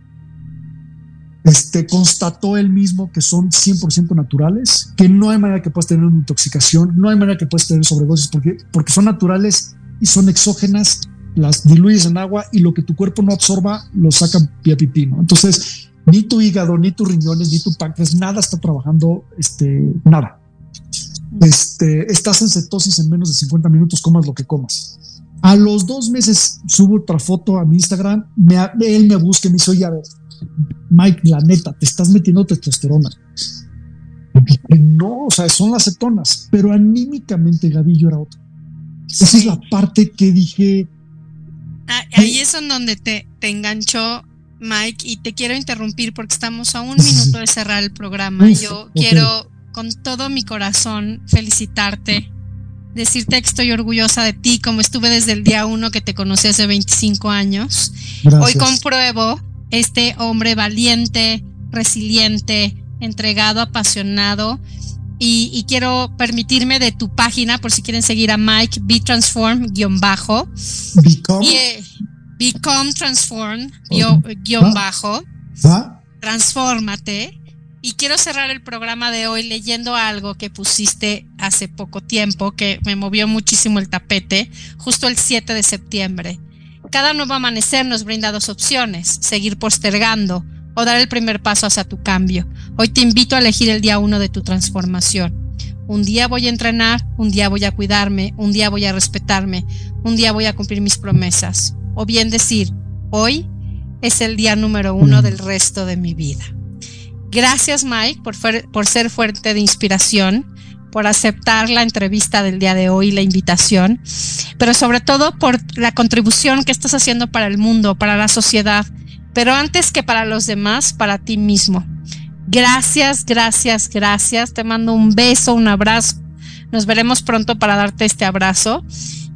Este constató él mismo que son 100% naturales, que no hay manera que puedas tener una intoxicación, no hay manera que puedas tener sobredosis porque, porque son naturales y son exógenas, las diluyes en agua y lo que tu cuerpo no absorba lo saca vía pipí, ¿no? Entonces, ni tu hígado, ni tus riñones, ni tu páncreas, nada está trabajando, este, nada este, estás en cetosis en menos de 50 minutos, comas lo que comas. A los dos meses subo otra foto a mi Instagram, me, él me busca y me dice, oye, a ver, Mike, la neta, te estás metiendo testosterona. no, o sea, son las cetonas, pero anímicamente yo era otro. Esa es la parte que dije. Ah, ahí es en donde te, te enganchó Mike y te quiero interrumpir porque estamos a un minuto de cerrar el programa. Yo quiero con todo mi corazón felicitarte, decirte que estoy orgullosa de ti, como estuve desde el día uno que te conocí hace 25 años. Hoy compruebo este hombre valiente, resiliente, entregado, apasionado. Y, quiero permitirme de tu página, por si quieren seguir a Mike, Be Transform, guion bajo. Become. Eh, become Transform, guion bajo. Transfórmate. Y quiero cerrar el programa de hoy leyendo algo que pusiste hace poco tiempo, que me movió muchísimo el tapete, justo el 7 de septiembre. Cada nuevo amanecer nos brinda dos opciones, seguir postergando o dar el primer paso hacia tu cambio. Hoy te invito a elegir el día uno de tu transformación. Un día voy a entrenar, un día voy a cuidarme, un día voy a respetarme, un día voy a cumplir mis promesas. O bien decir, hoy es el día número uno del resto de mi vida. Gracias Mike por, ser fuerte de inspiración, por aceptar la entrevista del día de hoy, la invitación, pero sobre todo por la contribución que estás haciendo para el mundo, para la sociedad, pero antes que para los demás, para ti mismo. Gracias, gracias, gracias. Te mando un beso, un abrazo. Nos veremos pronto para darte este abrazo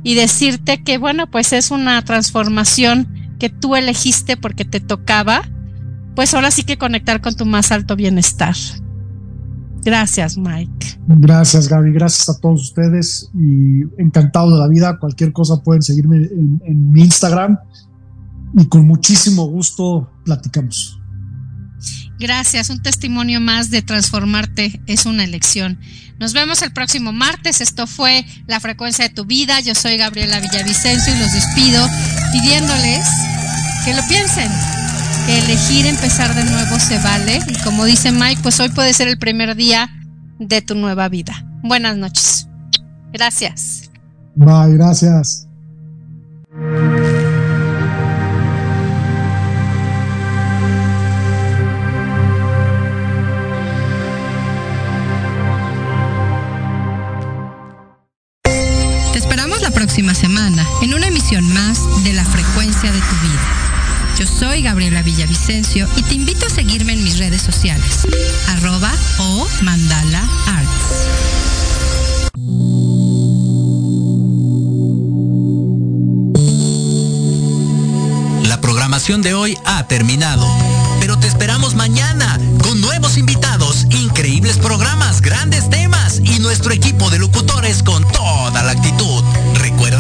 y decirte que, bueno, pues es una transformación que tú elegiste porque te tocaba pues ahora sí que conectar con tu más alto bienestar. Gracias, Mike. Gracias, Gaby. Gracias a todos ustedes y encantado de la vida. Cualquier cosa pueden seguirme en, mi Instagram y con muchísimo gusto platicamos. Gracias, un testimonio más de transformarte es una elección. Nos vemos el próximo martes. Esto fue La Frecuencia de tu Vida. Yo soy Gabriela Villavicencio y los despido pidiéndoles que lo piensen, elegir empezar de nuevo se vale. Y como dice Mike, pues hoy puede ser el primer día de tu nueva vida. Buenas noches. Gracias. Bye, gracias. Te esperamos la próxima próxima semana en una emisión más de La Frecuencia de tu Vida. Soy Gabriela Villavicencio y te invito a seguirme en mis redes sociales, arroba o mandala arts. La programación de hoy ha terminado, pero te esperamos mañana con nuevos invitados, increíbles programas, grandes temas y nuestro equipo de locutores con toda la actitud.